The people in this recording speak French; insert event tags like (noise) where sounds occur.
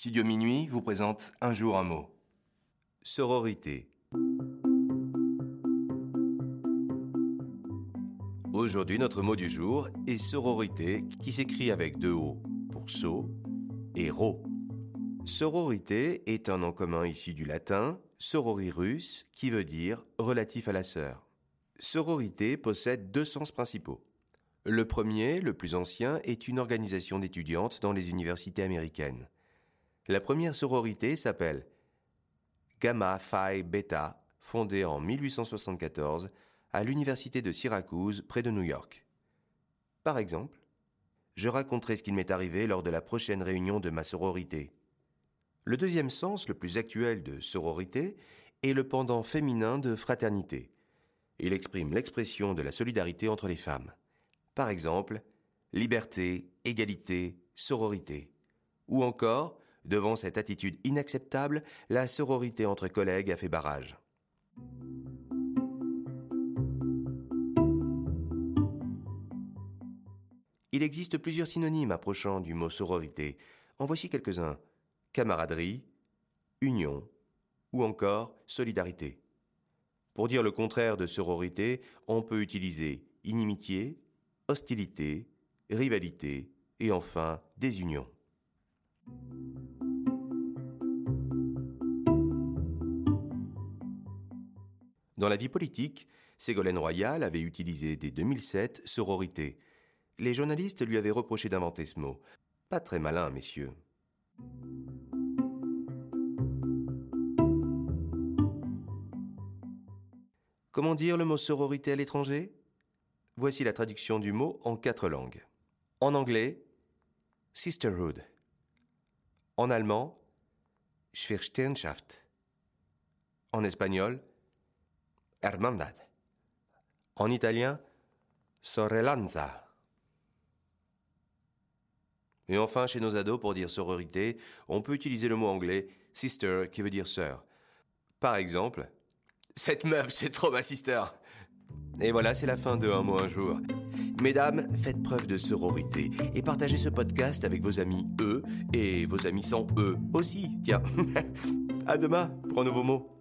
Studio Minuit vous présente Un jour un mot. Sororité. Aujourd'hui, notre mot du jour est sororité qui s'écrit avec deux O pour so et ro. Sororité est un nom commun issu du latin sororirus qui veut dire relatif à la sœur. Sororité possède deux sens principaux. Le premier, le plus ancien, est une organisation d'étudiantes dans les universités américaines. La première sororité s'appelle Gamma Phi Beta, fondée en 1874 à l'université de Syracuse près de New York. Par exemple, je raconterai ce qu'il m'est arrivé lors de la prochaine réunion de ma sororité. Le deuxième sens, le plus actuel de sororité, est le pendant féminin de fraternité. Il exprime l'expression de la solidarité entre les femmes. Par exemple, liberté, égalité, sororité. Ou encore, devant cette attitude inacceptable, la sororité entre collègues a fait barrage. Il existe plusieurs synonymes approchant du mot sororité. En voici quelques-uns. Camaraderie, union ou encore solidarité. Pour dire le contraire de sororité, on peut utiliser inimitié, hostilité, rivalité et enfin désunion. Dans la vie politique, Ségolène Royal avait utilisé dès 2007 sororité. Les journalistes lui avaient reproché d'inventer ce mot. Pas très malin, messieurs. Comment dire le mot sororité à l'étranger? Voici la traduction du mot en quatre langues. En anglais, sisterhood. En allemand, Schwerstenschaft. En espagnol, hermandad. En italien, sorellanza. Et enfin, chez nos ados, pour dire sororité, on peut utiliser le mot anglais sister qui veut dire sœur. Par exemple, cette meuf, c'est trop ma sister. Et voilà, c'est la fin de Un mot un jour. Mesdames, faites preuve de sororité et partagez ce podcast avec vos amis eux et vos amis sans eux aussi. Tiens, (laughs) à demain pour un nouveau mot.